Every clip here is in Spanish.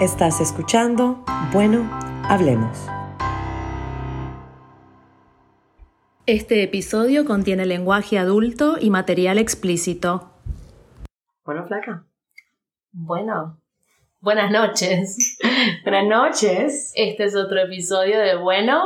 Estás escuchando Bueno, hablemos. Este episodio contiene lenguaje adulto y material explícito. Bueno, flaca. Bueno, buenas noches. Buenas noches. Este es otro episodio de Bueno,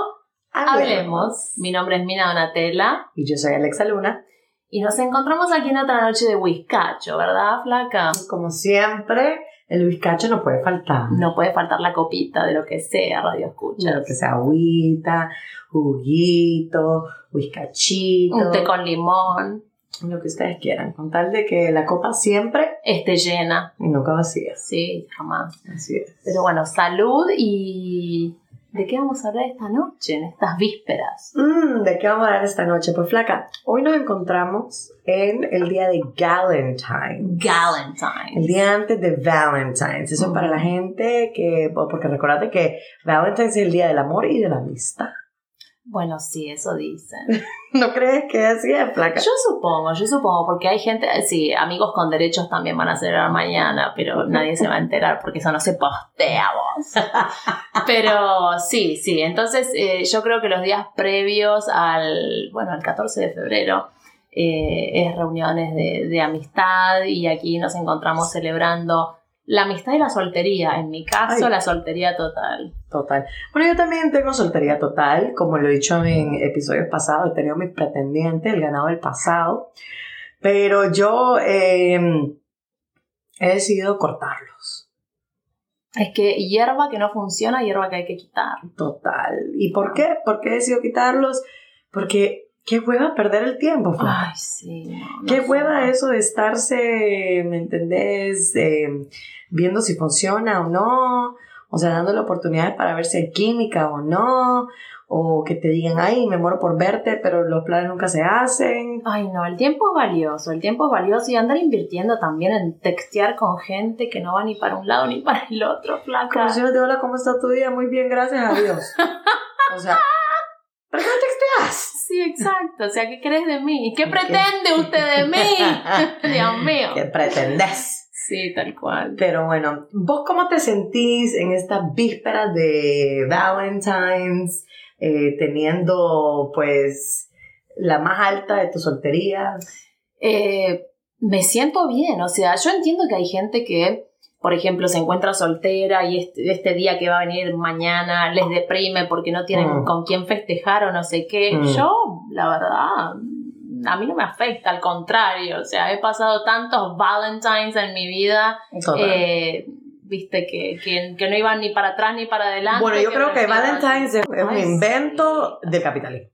hablemos. Mi nombre es Mina Donatella. Y yo soy Alexa Luna. Y nos encontramos aquí en otra noche de Whiskacho, ¿verdad, flaca? Como siempre, el whiskacho no puede faltar. No puede faltar la copita de lo que sea, radio escucha. De lo que sea agüita, juguito, whiskachito. Un té con limón. Lo que ustedes quieran, con tal de que la copa siempre esté llena. Y nunca vacía. Sí, jamás. Así es. Pero bueno, salud y ¿De qué vamos a hablar esta noche, en estas vísperas? Mm, ¿De qué vamos a hablar esta noche? Pues flaca, hoy nos encontramos en el día de Galentine. Galentine. El día antes de Valentine's. Eso es para la gente que, porque recordate que Valentine's es el día del amor y de la amistad. Bueno, sí, eso dicen. ¿No crees que así es, placa? Yo supongo, yo supongo, porque hay gente, sí, amigos con derechos también van a celebrar mañana, pero nadie se va a enterar porque eso no se postea vos. pero sí, sí, entonces eh, yo creo que los días previos al, bueno, al 14 de febrero, eh, es reuniones de, de amistad y aquí nos encontramos celebrando la amistad y la soltería. En mi caso, la soltería total. Total. Bueno, yo también tengo soltería total. Como lo he dicho en episodios pasados, he tenido mis pretendientes, el ganado del pasado. Pero yo em, he decidido cortarlos. Es que hierba que no funciona, hierba que hay que quitar. Total. ¿Y por qué? ¿Por qué he decidido quitarlos? Porque qué hueva perder el tiempo, Ay, sí. qué hueva eso de estarse, ¿me entendés? Eh, viendo si funciona o no. O sea, dándole oportunidades para ver si hay química o no. O que te digan, ay, me muero por verte, pero los planes nunca se hacen. Ay, no, el tiempo es valioso. El tiempo es valioso y andar invirtiendo también en textear con gente que no va ni para un lado ni para el otro, flaca. Como si no te hola, ¿cómo está tu día? Muy bien, gracias a Dios. o sea, ¿para qué no texteas? Sí, exacto. O sea, ¿qué crees de mí? ¿Qué pretende usted de mí? Dios mío. ¿Qué pretendes? Sí, tal cual. Pero bueno, ¿vos cómo te sentís en esta víspera de Valentine's, eh, teniendo pues la más alta de tus solterías? Eh, me siento bien, o sea, yo entiendo que hay gente que por ejemplo, se encuentra soltera y este, este, día que va a venir mañana les deprime porque no tienen mm. con quién festejar o no sé qué. Mm. Yo, la verdad, a mí no me afecta, al contrario. O sea, he pasado tantos Valentines en mi vida. Eh, viste, que, que, no iban ni para atrás ni para adelante. Bueno, yo creo que Valentine's es un invento del capitalismo.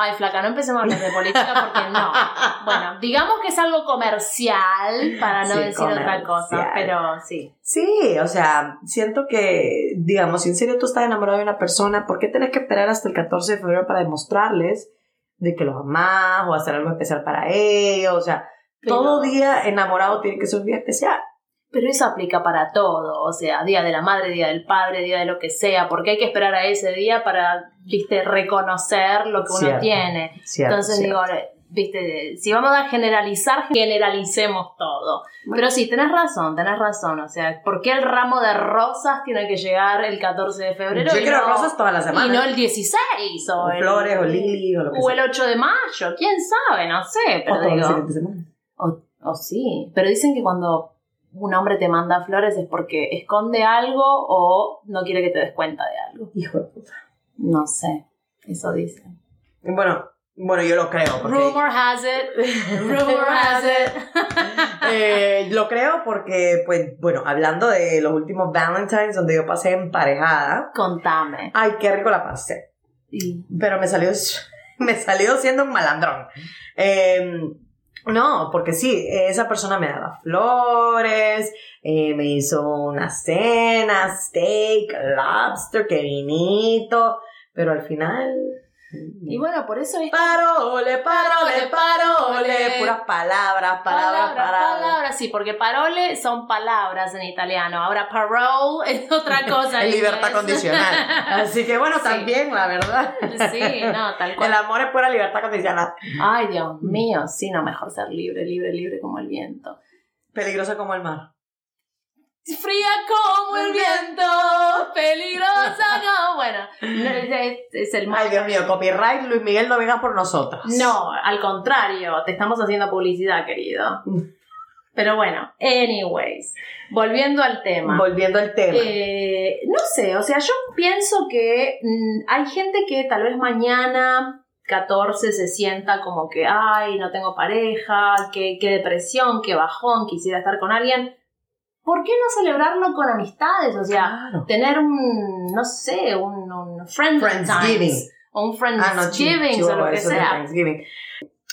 Ay, flaca, no empecemos a hablar de política porque no. Bueno, digamos que es algo comercial para no decir otra cosa, pero sí. Sí, o sea, siento que, digamos, si en serio tú estás enamorado de una persona, ¿por qué tenés que esperar hasta el 14 de febrero para demostrarles de que los amás o hacer algo especial para ellos? O sea, todo día enamorado tiene que ser un día especial. Pero eso aplica para todo, o sea, día de la madre, día del padre, día de lo que sea, porque hay que esperar a ese día para, viste, reconocer lo que uno tiene. Entonces digo, viste, si vamos a generalizar, generalicemos todo. Pero sí, tenés razón, tenés razón, o sea, ¿por qué el ramo de rosas tiene que llegar el 14 de febrero? Yo quiero rosas toda la semana. Y no el 16, o, el, flores, o lili, o lo que O el 8 de mayo, quién sabe, no sé, pero o digo... o sí, pero dicen que cuando un hombre te manda flores es porque esconde algo o no quiere que te des cuenta de algo. Hijo de puta. No sé, eso dicen. Bueno, bueno, yo lo creo. Porque... Rumor has it. Rumor has it. eh, lo creo porque, pues, bueno, hablando de los últimos Valentines donde yo pasé emparejada. Contame. Ay, qué rico la pasé. Pero me salió, me salió siendo un malandrón. Eh, no, porque sí, esa persona me daba flores, eh, me hizo una cena, steak, lobster, qué vinito, pero al final y bueno, por eso es. Parole, parole, palabras, palabras, palabras. Sí, porque parole son palabras en italiano. Ahora parole es otra cosa. en libertad condicional. Así que bueno, también, la verdad. Sí, no, tal cual. El amor es pura libertad condicional. Ay, Dios mío, sí, no, mejor ser libre, libre, libre como el viento. Peligrosa como el mar. Fría como el viento, peligrosa como... Bueno, no, es, es el Ay, Dios mío, copyright, Luis Miguel, no venga por nosotras. No, al contrario, te estamos haciendo publicidad, querido. Pero bueno, anyways, volviendo al tema. Volviendo al tema. Eh, no sé, o sea, yo pienso que mm, hay gente que tal vez mañana 14 se sienta como que, ay, no tengo pareja, qué, qué depresión, qué bajón, quisiera estar con alguien. ¿Por qué no celebrarlo con amistades? O sea, Claro. tener un, no sé, un, un friend Friendsgiving. times, o un Ah, no, Friendsgiving o lo que sea. Thanksgiving.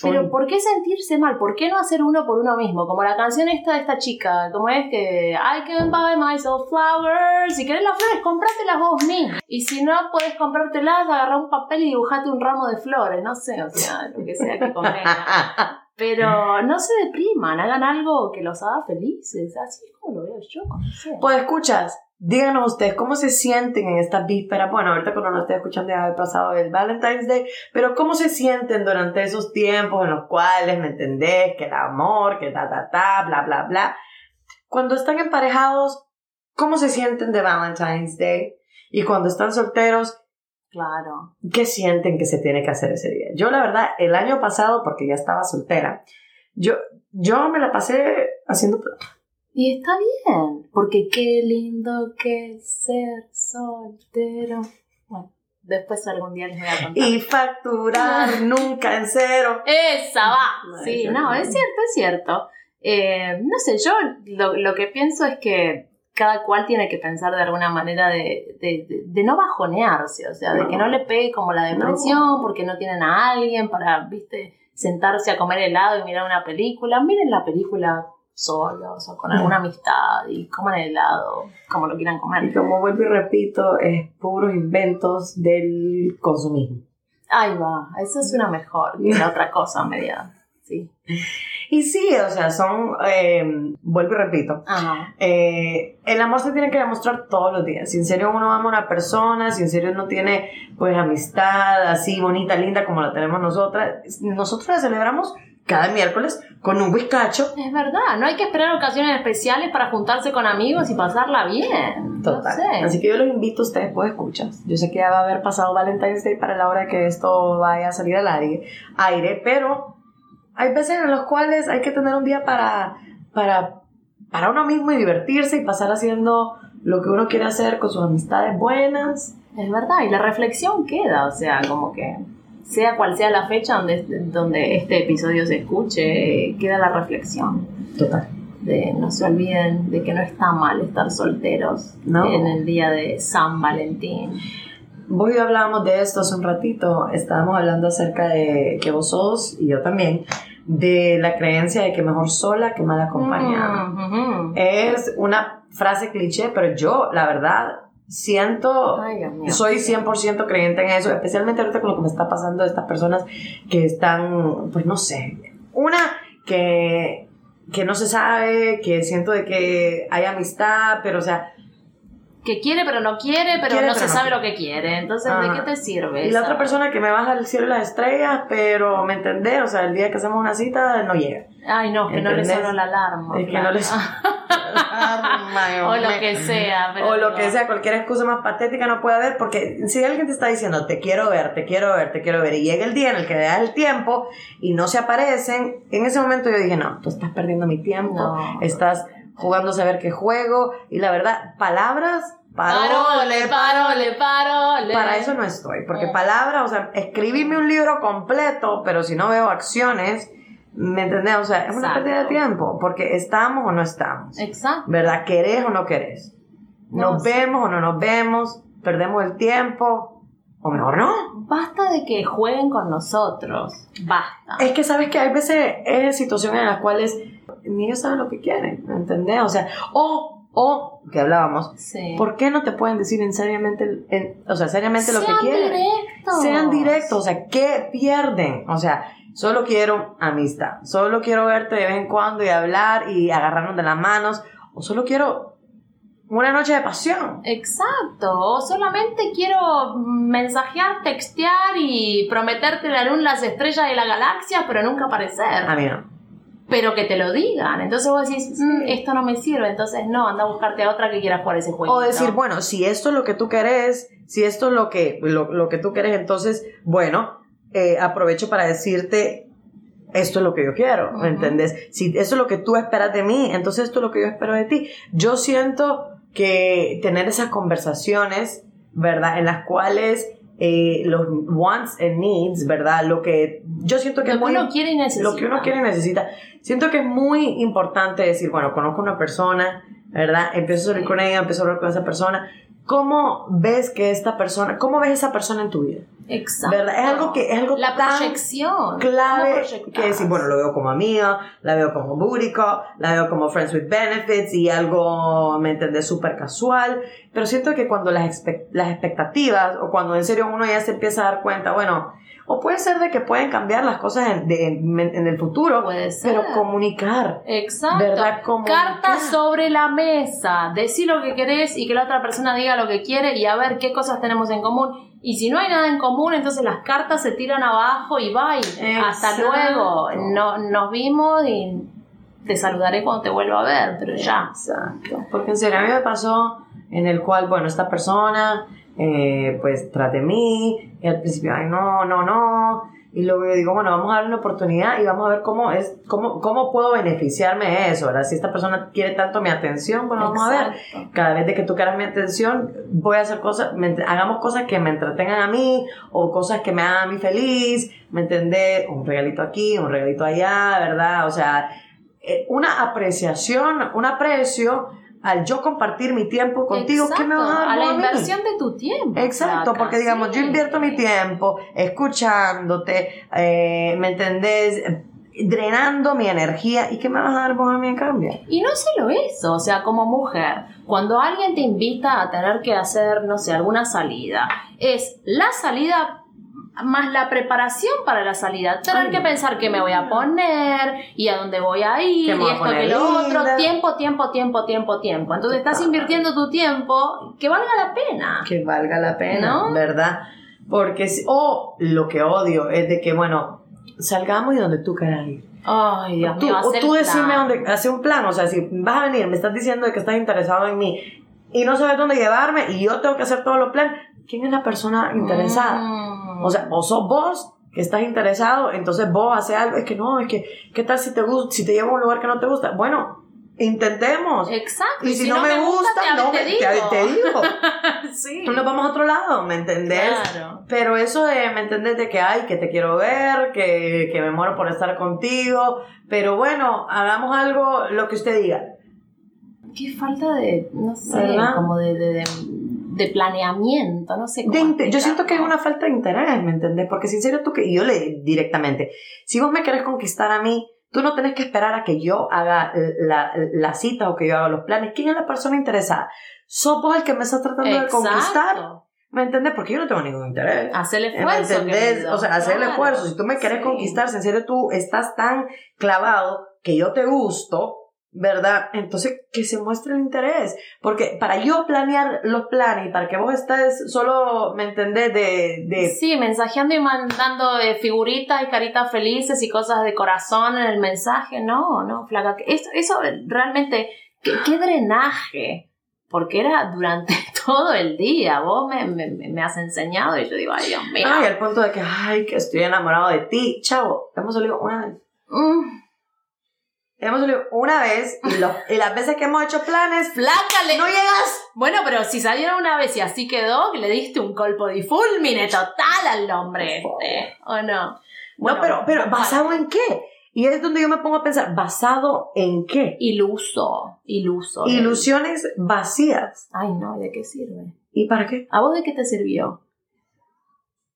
Pero Un- ¿por qué sentirse mal? ¿Por qué no hacer uno por uno mismo? Como la canción esta de esta chica, como es que I can buy myself flowers. Si querés las flores, cómpratelas vos mismo. Y si no puedes comprártelas, agarra un papel y dibujate un ramo de flores. No sé, o sea, lo que sea que convenga. Pero no se depriman, hagan algo que los haga felices. Así es como lo veo yo, no sé. Pues escuchas, díganos ustedes cómo se sienten en esta víspera. Bueno, ahorita cuando nos esté escuchando ya haber pasado el Valentine's Day, pero cómo se sienten durante esos tiempos en los cuales, ¿me entendés? Que el amor, que ta, ta, ta, bla, bla, bla. Cuando están emparejados, ¿cómo se sienten de Valentine's Day? Y cuando están solteros, Claro. ¿qué sienten que se tiene que hacer ese día? Yo, la verdad, el año pasado, porque ya estaba soltera, yo, yo me la pasé haciendo Y está bien, porque qué lindo que es ser soltero. Bueno, después algún día les voy a contar. y facturar nunca en cero. Esa va. No, Sí, no. es cierto, es cierto. Eh, no sé, yo lo, lo que pienso es que cada cual tiene que pensar de alguna manera de, de, de- de no bajonearse, o sea, de que no le pegue como la depresión porque no tienen a alguien para, viste, sentarse a comer helado y mirar una película. Miren la película solos o con alguna amistad y coman helado como lo quieran Y comer. como vuelvo y repito, es puros inventos del consumismo. Ahí va, eso suena mejor que la otra cosa media. Sí. Y sí, o sea, son, eh, vuelvo y repito, Ajá. eh, el amor se tiene que demostrar todos los días. Si en serio uno ama a una persona, si en serio uno tiene pues amistad así bonita, linda como la tenemos nosotras, nosotros la celebramos cada miércoles con un whiskacho. Es verdad, no hay que esperar ocasiones especiales para juntarse con amigos y pasarla bien. Total. No sé. Así que yo los invito a ustedes, pues escuchar. Yo sé que ya va a haber pasado Valentine's Day para la hora que esto vaya a salir al aire, aire pero hay veces en los cuales hay que tener un día para, para, para uno mismo y divertirse y pasar haciendo lo que uno quiere hacer con sus amistades buenas. Es verdad, y la reflexión queda, o sea, como que sea cual sea la fecha donde, donde este episodio se escuche, queda la reflexión. Total. De no se olviden de que no está mal estar solteros No. en el día de San Valentín. Vos y yo hablábamos de esto hace un ratito. Estábamos hablando acerca de que vos sos, y yo también, de la creencia de que mejor sola que mal acompañada. Mm. Es una frase cliché, pero yo, la verdad, siento, Ay, soy 100% creyente en eso, especialmente ahorita con lo que me está pasando de estas personas que están, pues no sé, una que, que no se sabe, que siento de que hay amistad, pero o sea, Que quiere pero no quiere, pero Quiere, no pero se no sabe quiere. lo que quiere. Entonces, ¿de qué te sirve? y la esa- otra persona que me baja del cielo y las estrellas, pero me entendés, o sea, el día que hacemos una cita no llega. Ay, no, que no le sonó la alarma. Es que no le o lo que sea. pero O lo no. que sea, cualquier excusa más patética no puede haber, porque si alguien te está diciendo, te quiero ver, te quiero ver, te quiero ver, y llega el día en el que le das el tiempo y no se aparecen, en ese momento yo dije, no, tú estás perdiendo mi tiempo, No. estás jugando a saber qué juego, y la verdad, palabras, Parole, parole, parole, para eso no estoy, porque Mm. palabras, o sea, escribirme un libro completo, pero si no veo acciones, ¿me entendés? O sea, es una pérdida de tiempo, porque estamos o no estamos. Exacto. ¿Verdad? ¿Querés o no querés? No ¿Nos sé. vemos o no nos vemos? ¿Perdemos el tiempo? O mejor no. Basta de que jueguen con nosotros. Basta. Es que sabes que hay veces es situaciones en las cuales ni ellos saben lo que quieren, ¿me entendés? O sea, o, o, que hablábamos, Sí. ¿por qué no te pueden decir en seriamente, en- o sea, seriamente lo que Sean quieren? directos. Sean directos, o sea, ¿qué pierden? O sea, solo quiero amistad, solo quiero verte de vez en cuando y hablar y agarrarnos de las manos, o solo quiero una noche de pasión. Exacto. Solamente quiero mensajear, textear y prometerte la luna, las estrellas de la galaxia, pero nunca aparecer. A mí no. pero que te lo digan. Entonces vos decís, mm, esto no me sirve, entonces no, anda a buscarte a otra que quiera jugar ese juego. O decir, bueno, si esto es lo que tú querés, si esto es lo que, lo, lo que tú querés, entonces, bueno, eh, aprovecho para decirte, esto es lo que yo quiero, ¿me entendés? Si eso es lo que tú esperas de mí, entonces esto es lo que yo espero de ti. Yo siento que tener esas conversaciones, ¿verdad? En las cuales eh, los wants and needs, ¿verdad? Lo que yo siento que lo que uno quiere y necesita. Lo que uno quiere y necesita. Siento que es muy importante decir, bueno, conozco a una persona, ¿verdad? Empiezo a salir con ella, empiezo a hablar con esa persona. ¿Cómo ves que esta persona, cómo ves esa persona en tu vida? Exacto. ¿Verdad? Es algo que es algo La tan proyección. clave ¿Cómo que decir, bueno, lo veo como amiga, la veo como call, la veo como friends with benefits y algo, ¿me entendés? Súper casual. Pero siento que cuando las, expect- las expectativas o cuando en serio uno ya se empieza a dar cuenta, bueno, o puede ser de que pueden cambiar las cosas en, de- en- en el futuro, Puede ser. pero comunicar. Exacto. ¿Verdad? Comunicar. Cartas sobre la mesa. Decir lo que querés y que la otra persona diga lo que quiere y a ver qué cosas tenemos en común. Y si no hay nada en común, entonces las cartas se tiran abajo y bye. Hasta luego. No, nos vimos y te saludaré cuando te vuelva a ver, pero ya. Exacto. Porque en serio, a mí me pasó en el cual, bueno, esta persona, eh, pues, trate mí, y al principio, ay, no, no, no. Y luego yo digo, bueno, vamos a darle una oportunidad y vamos a ver cómo es, cómo, cómo puedo beneficiarme de eso, ¿verdad? Si esta persona quiere tanto mi atención, bueno, vamos a ver. Exacto. Cada vez de que tú quieras mi atención, voy a hacer cosas, me hagamos cosas que me entretengan a mí o cosas que me hagan a mí feliz, ¿me entendés? Un regalito aquí, un regalito allá, ¿verdad? O sea, eh, una apreciación, un aprecio al yo compartir mi tiempo contigo, ¿qué me vas a dar a la inversión de tu tiempo. Exacto, porque digamos, sí. yo invierto mi tiempo escuchándote, eh, ¿me entendés? Drenando mi energía. ¿Y qué me vas a dar vos a mí en cambio? Y no solo eso, o sea, como mujer, cuando alguien te invita a tener que hacer, no sé, alguna salida, es la salida más la preparación para la salida. Tener Ay, que pensar qué me voy a poner y a dónde voy a ir y esto que lo otro. Tiempo, tiempo, tiempo, tiempo, tiempo. Entonces estás invirtiendo tu tiempo que valga la pena. Que valga la pena, ¿No? ¿verdad? Porque, o lo que odio es de que, bueno, salgamos y donde tú quieras ir. Ay, Dios Tú, mío, o tú decime dónde, hace un plan, o sea, si vas a venir, me estás diciendo de que estás interesado en mí y no sabes dónde llevarme y yo tengo que hacer todos los planes, ¿quién es la persona interesada? Mm. O sea, o sos vos que estás interesado, entonces vos haces algo, es que no, es que, ¿qué tal si te gusta, si te llevo a un lugar que no te gusta? Bueno, intentemos. Exacto. Y si, no, me gusta, te, no te digo. te, te digo. sí. Nos vamos a otro lado, ¿me entendés? Claro. Pero eso de, ¿me entendés? De que, ay, que te quiero ver, que, que me muero por estar contigo. Pero bueno, hagamos algo, lo que usted diga. Qué falta de, no sé, ¿Verdad? como de, de, de, de planeamiento, no sé cómo De yo siento que hay una falta de interés, ¿me entendés? Porque sincero tú que, yo le directamente, si vos me querés conquistar a mí, tú no tenés que esperar a que yo haga la, la cita o que yo haga los planes. ¿Quién es la persona interesada? ¿Sos vos el que me estás tratando de conquistar? Exacto. ¿Me entendés? Porque yo no tengo ningún interés. Hacer el ¿Me esfuerzo. entendés? querido. O sea, hacer el Claro. esfuerzo. Si tú me quieres Sí. conquistar, en serio tú estás tan clavado que yo te gusto, ¿verdad? Entonces, que se muestre el interés. Porque para yo planear los planes y para que vos estés solo, ¿me entendés? De, de Sí, mensajeando y mandando eh, figuritas y caritas felices y cosas de corazón en el mensaje. No, no, flaca. Eso, eso realmente, qué, qué drenaje. Porque era durante todo el día. Vos me, me, me has enseñado y yo digo, ay, Dios mío. Ay, al punto de que, ay, que estoy enamorado de ti. Chavo, hemos salido una vez. Mm, Hemos salido una vez y, lo- y las veces que hemos hecho planes, flaca, le- no llegas. Bueno, pero si salieron una vez y así quedó, le diste un colpo de fulmine total al hombre este, ¿o no? Bueno, no, pero, pero ¿basado en qué? Y es donde yo me pongo a pensar, ¿basado en qué? Iluso, iluso. Ilusiones vacías. Ay, no, ¿y ¿de qué sirve? ¿Y para qué? ¿A vos de qué te sirvió?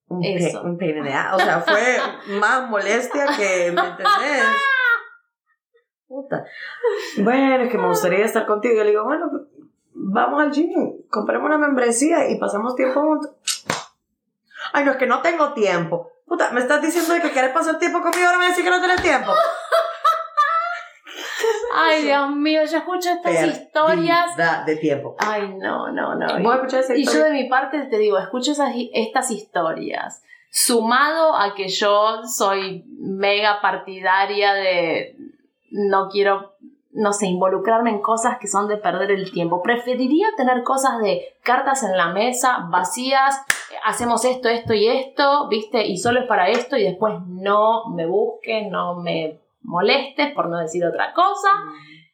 Un, pe- Eso. un. O sea, fue más molestia que, ¿me entendés? Puta. Bueno, es que me gustaría estar contigo. Yo le digo, bueno, vamos al gym, compremos una membresía y pasamos tiempo juntos. Ay, no, es que no tengo tiempo. Puta, me estás diciendo que quieres pasar tiempo conmigo, ahora me decís que no tienes tiempo. Ay, Dios mío, yo escucho estas historias. Pérdida de tiempo. Ay, no, no, no. Voy a escuchar esa Y yo historia. de mi parte te digo, escucho esas, estas historias, sumado a que yo soy mega partidaria de, no quiero, no sé, involucrarme en cosas que son de perder el tiempo. Preferiría tener cosas de cartas en la mesa, vacías, hacemos esto, esto y esto, ¿viste? Y solo es para esto y después no me busques, no me molestes, por no decir otra cosa.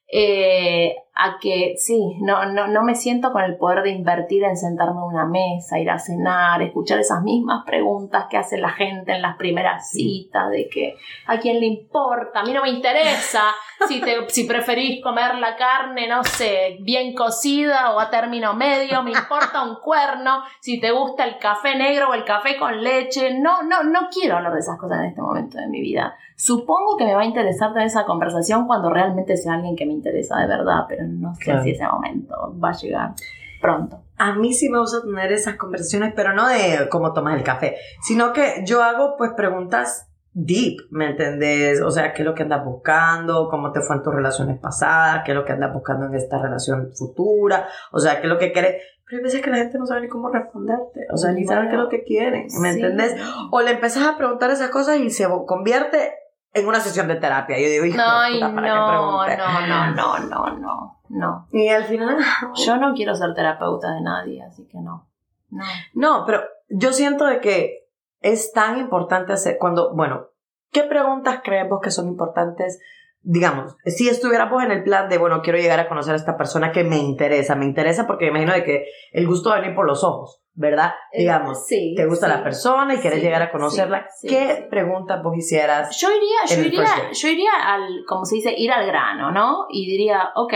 Eh, a que sí, no, no, no me siento con el poder de invertir en sentarme a una mesa, ir a cenar, escuchar esas mismas preguntas que hace la gente en las primeras citas, de que a quién le importa, a mí no me interesa si, te, si preferís comer la carne, no sé, bien cocida o a término medio, me importa un cuerno, si te gusta el café negro o el café con leche, no, no, no quiero hablar de esas cosas en este momento de mi vida. Supongo que me va a interesar tener esa conversación cuando realmente sea alguien que me interesa de verdad, pero no sé si ese momento va a llegar pronto. A mí sí me gusta tener esas conversaciones, pero no de cómo tomas el café, sino que yo hago pues preguntas deep, ¿me entendés? O sea, ¿qué es lo que andas buscando? ¿Cómo te fue en tus relaciones pasadas? ¿Qué es lo que andas buscando en esta relación futura? O sea, ¿qué es lo que quieres? Pero hay veces que la gente no sabe ni cómo responderte, o sea, ni sabe qué es lo que quieren, ¿me entendés? O le empezás a preguntar esas cosas y se convierte en una sesión de terapia. Yo digo, hijo no, ¿para no, no, no, no, no, no, no. Y al final... Yo no quiero ser terapeuta de nadie, así que no. No, no pero yo siento de que es tan importante hacer cuando, bueno, ¿qué preguntas crees vos que son importantes? Digamos, si estuviéramos en el plan de, bueno, quiero llegar a conocer a esta persona que me interesa, me interesa porque me imagino de que el gusto va a venir por los ojos. ¿verdad? Eh, Digamos, sí, te gusta la persona y quieres llegar a conocerla. ¿Qué preguntas vos hicieras? Yo iría, yo iría, yo iría al, como se dice, ir al grano, ¿no? Y diría, ok,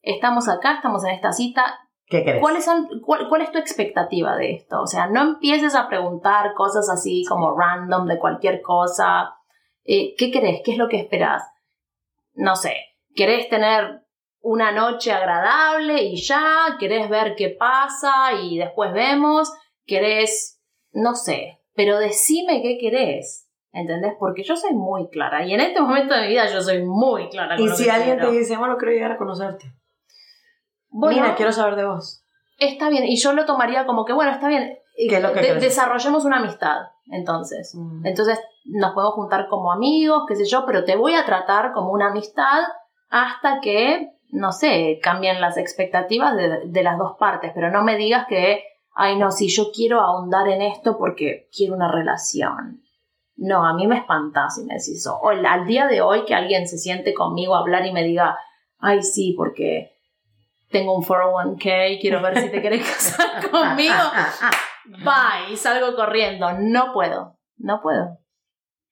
estamos acá, estamos en esta cita. ¿Qué crees? ¿Cuál es, cuál, es tu expectativa de esto? O sea, no empieces a preguntar cosas así como random de cualquier cosa. Eh, ¿Qué crees? ¿Qué es lo que esperas? No sé, ¿querés tener una noche agradable y ya, querés ver qué pasa y después vemos, querés, no sé, pero decime qué querés. ¿Entendés? Porque yo soy muy clara. Y en este momento de mi vida yo soy muy clara. y si alguien te dice, bueno, quiero llegar a conocerte. Bueno, Mira, quiero saber de vos. Está bien. Y yo lo tomaría como que, bueno, está bien. ¿Qué es lo que desarrollemos una amistad. Entonces. Mm. Entonces nos podemos juntar como amigos, qué sé yo, pero te voy a tratar como una amistad hasta que no sé, cambian las expectativas de, las dos partes, pero no me digas que, ay no, si yo quiero ahondar en esto porque quiero una relación. No, a mí me espanta si me decís eso. O al día de hoy que alguien se siente conmigo a hablar y me diga, ay sí, porque tengo un 401k, quiero ver si te querés casar conmigo. Bye, y salgo corriendo. No puedo, no puedo.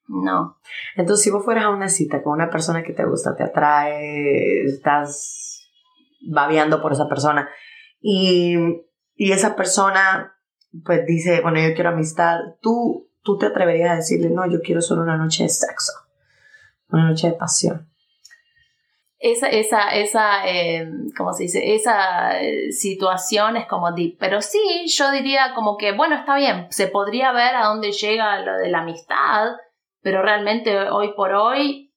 No. Entonces, si vos fueras a una cita con una persona que te gusta, te atrae, estás babeando por esa persona y, y esa persona pues dice, bueno, yo quiero amistad, tú, tú te atreverías a decirle, no, yo quiero solo una noche de sexo, una noche de pasión. Esa, esa, esa, eh, ¿cómo se dice? Esa eh, situación es como deep. Pero sí, yo diría como que, bueno, está bien, se podría ver a dónde llega lo de la amistad, pero realmente hoy por hoy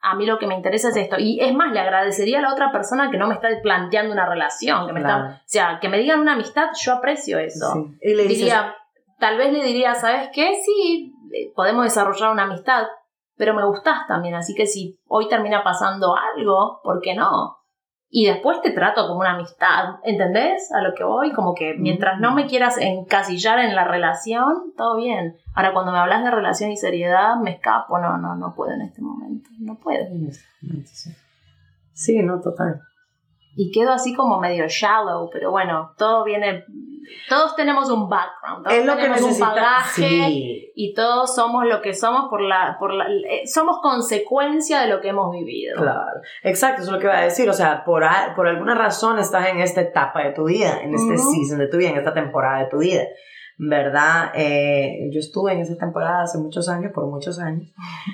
a mí lo que me interesa es esto. Y es más, le agradecería a la otra persona que no me está planteando una relación, que me está, o sea, que me digan una amistad, yo aprecio eso. Y le diría, tal vez le diría, ¿sabes qué? Sí, eh, podemos desarrollar una amistad, pero me gustas también, así que si hoy termina pasando algo, ¿por qué no? y después te trato como una amistad, ¿entendés? A lo que voy, como que mientras no me quieras encasillar en la relación, todo bien. Ahora, cuando me hablas de relación y seriedad, me escapo, no, no, no puedo en este momento, no puedo. Sí, no, total. Y quedo así como medio shallow, pero bueno, todo viene todos tenemos un background, todos es lo tenemos que un bagaje y todos somos lo que somos por la, por la, eh, somos consecuencia de lo que hemos vivido. Claro, exacto, eso es lo que iba a decir, o sea, por, por alguna razón estás en esta etapa de tu vida, en este season de tu vida, en esta temporada de tu vida. ¿verdad? Eh, yo estuve en esa temporada hace muchos años, por muchos años,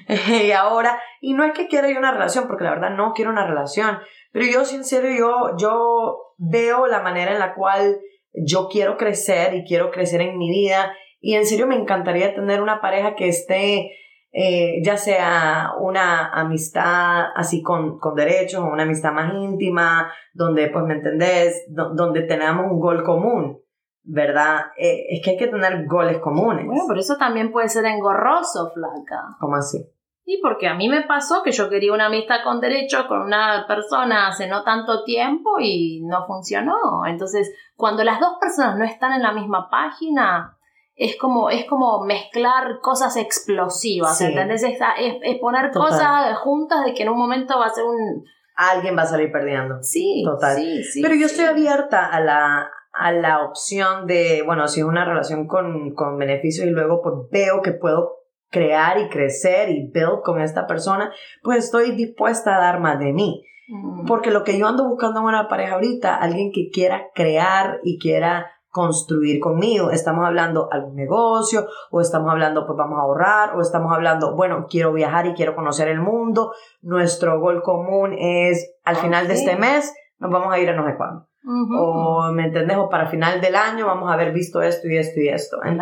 y ahora, y no es que quiera yo una relación, porque la verdad no quiero una relación, pero yo, sincero, yo, yo veo la manera en la cual yo quiero crecer y quiero crecer en mi vida y en serio me encantaría tener una pareja que esté, eh, ya sea una amistad así con, con derechos o una amistad más íntima, donde, pues, ¿me entendés? donde tenemos un gol común. ¿Verdad? Eh, es que hay que tener goles comunes. Bueno, pero eso también puede ser engorroso, flaca. ¿Cómo así? Y porque a mí me pasó que yo quería una amistad con derecho con una persona hace no tanto tiempo y no funcionó. Entonces, cuando las dos personas no están en la misma página, es como, es como mezclar cosas explosivas, Sí. ¿entendés? Es, es- es poner Total. cosas juntas de que en un momento va a ser un... Alguien va a salir perdiendo. Sí, Total. sí, sí. Pero yo estoy abierta a la, a la opción de, bueno, si es una relación con, con beneficios y luego pues veo que puedo crear y crecer y build con esta persona, pues estoy dispuesta a dar más de mí. Mm. Porque lo que yo ando buscando en una pareja ahorita, alguien que quiera crear y quiera construir conmigo. Estamos hablando algún negocio, o estamos hablando, pues vamos a ahorrar, o estamos hablando, bueno, quiero viajar y quiero conocer el mundo. Nuestro gol común es al final de Ok. este mes nos vamos a ir a no sé cuándo. Ujú. O, ¿me entendés? O para final del año vamos a haber visto esto y esto y esto. Claro.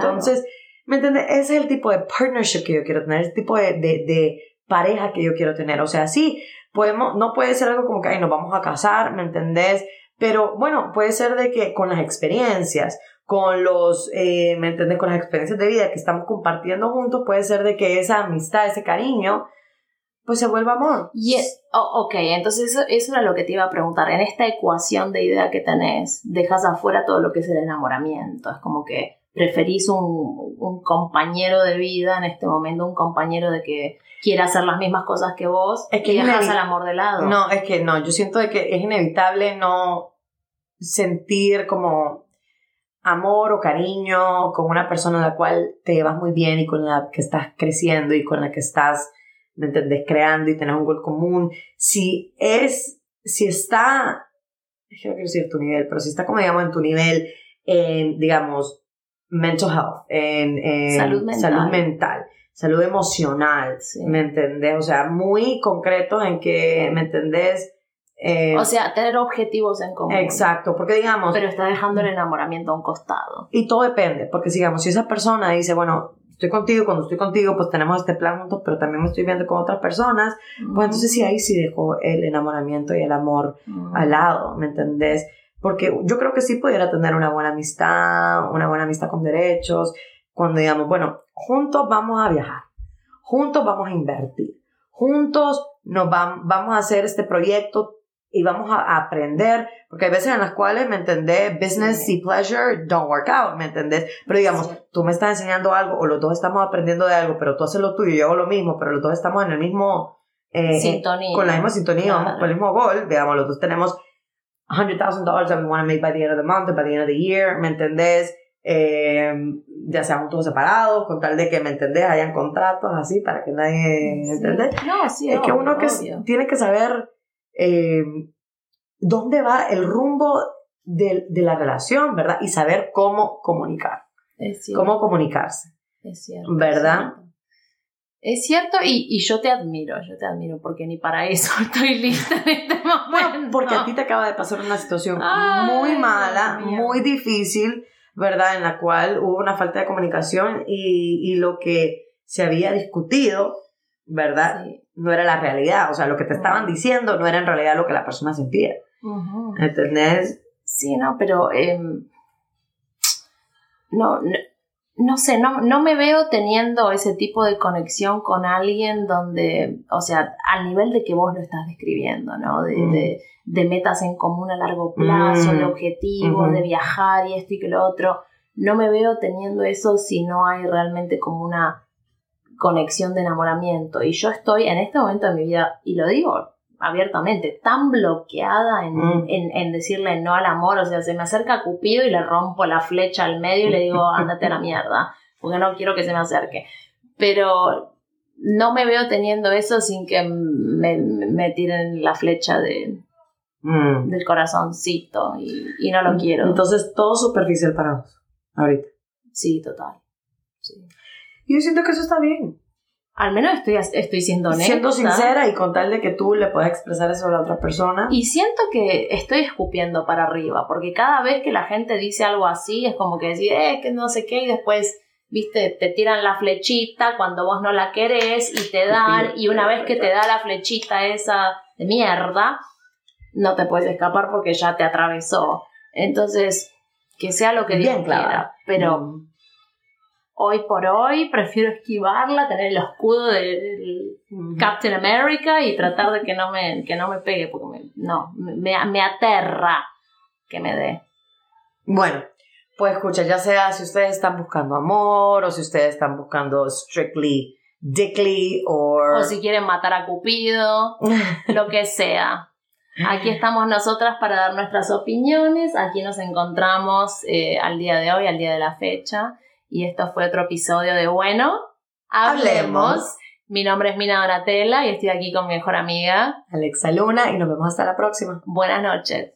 ¿Me entendés? Ese es el tipo de partnership que yo quiero tener, ese tipo de, de, de pareja que yo quiero tener. O sea, sí, podemos, no puede ser algo como que, ay, nos vamos a casar, ¿me entendés? Pero bueno, puede ser de que con las experiencias, con los, eh, ¿me entendés? Con las experiencias de vida que estamos compartiendo juntos, puede ser de que esa amistad, ese cariño, pues se vuelva amor. Y es- oh, ok, entonces eso, eso era lo que te iba a preguntar. En esta ecuación de idea que tenés, dejas afuera todo lo que es el enamoramiento. Es como que preferís un, un compañero de vida en este momento, un compañero de que quiera hacer las mismas cosas que vos Es que y dejas al amor de lado. No, es que no, yo siento de que es inevitable no sentir como amor o cariño con una persona a la cual te llevas muy bien y con la que estás creciendo y con la que estás, ¿me entendés? Creando y tenés un gol común. Si es, si está, es que no quiero decir tu nivel, pero si está como digamos en tu nivel, digamos, mental health, en, en Salud mental. salud mental, salud emocional, Sí. ¿me entendés? O sea, muy concreto en que, ¿me entendés? Eh, O sea, tener objetivos en común. exacto, porque digamos, Pero está dejando el enamoramiento a un costado. y todo depende, porque digamos, si esa persona dice, bueno, estoy contigo, cuando estoy contigo, pues tenemos este plan juntos, pero también me estoy viendo con otras personas, pues entonces sí, ahí sí dejo el enamoramiento y el amor Mm. al lado, ¿me entendés? Porque yo creo que sí pudiera tener una buena amistad, una buena amistad con derechos, cuando digamos, bueno, juntos vamos a viajar, juntos vamos a invertir, juntos nos vam- vamos a hacer este proyecto y vamos a, aprender, porque hay veces en las cuales, ¿me entendés? Business y pleasure don't work out, ¿me entendés? Pero digamos, tú me estás enseñando algo o los dos estamos aprendiendo de algo, pero tú haces lo tuyo y yo hago lo mismo, pero los dos estamos en el mismo... eh, Sintonía. con la misma sintonía, Claro. con el mismo gol, digamos, los dos tenemos $100,000 that we want to make by the end of the month, by the end of the year, ¿me entendés? Eh, ya sea juntos o separados, con tal de que, ¿me entendés? Hayan contratos así para que nadie, ¿me Sí. entendés? No, sí, es que obvio, uno que obvio. tiene que saber eh, dónde va el rumbo de, de la relación, ¿verdad? Y saber cómo comunicar, Es cierto. cómo comunicarse. Es cierto. ¿Verdad? Es cierto, Es cierto y, y yo te admiro, yo te admiro porque ni para eso estoy lista en este momento. Bueno, porque a ti te acaba de pasar una situación Ay, muy mala, muy difícil, ¿verdad? En la cual hubo una falta de comunicación y, y lo que se había discutido, ¿verdad? Sí. No era la realidad. O sea, lo que te estaban diciendo no era en realidad lo que la persona sentía. Ujú. ¿Entendés? Sí, no, pero em, no, no, no sé, no, no me veo teniendo ese tipo de conexión con alguien donde, o sea, al nivel de que vos lo estás describiendo, ¿no? De, Mm. de, de metas en común a largo plazo, Mm. de objetivos, de viajar y esto y que lo otro. No me veo teniendo eso si no hay realmente como una conexión de enamoramiento. Y yo estoy en este momento de mi vida, y lo digo abiertamente, tan bloqueada en, Mm. en, en decirle no al amor. O sea, se me acerca Cupido y le rompo la flecha al medio y le digo, ándate a la mierda, porque no quiero que se me acerque. Pero no me veo teniendo eso sin que me, me tiren la flecha de, Mm. del corazoncito y, y no lo quiero. Entonces, todo superficial para vos, ahorita. sí, total. Sí. Yo siento que eso está bien. Al menos estoy, estoy siendo honesta. Siendo sincera y con tal de que tú le puedas expresar eso a la otra persona. Y siento que estoy escupiendo para arriba, porque cada vez que la gente dice algo así, es como que decir, eh, que no sé qué, y después, viste, te tiran la flechita cuando vos no la querés y te dan, y una vez que te da la flechita esa de mierda, no te puedes escapar porque ya te atravesó. Entonces, que sea lo que Dios Bien quiera, pero Mm. Hoy por hoy prefiero esquivarla, tener el escudo del Captain America y tratar de que no me, que no me pegue, porque me, no, me, me aterra que me dé. Bueno, pues escucha, ya sea si ustedes están buscando amor o si ustedes están buscando strictly dickly o... O si quieren matar a Cupido, lo que sea. Aquí estamos nosotras para dar nuestras opiniones. Aquí nos encontramos eh, al día de hoy, al día de la fecha. Y esto fue otro episodio de Bueno, hablemos. Mi nombre es Mina Donatella y estoy aquí con mi mejor amiga Alexa Luna y nos vemos hasta la próxima. Buenas noches.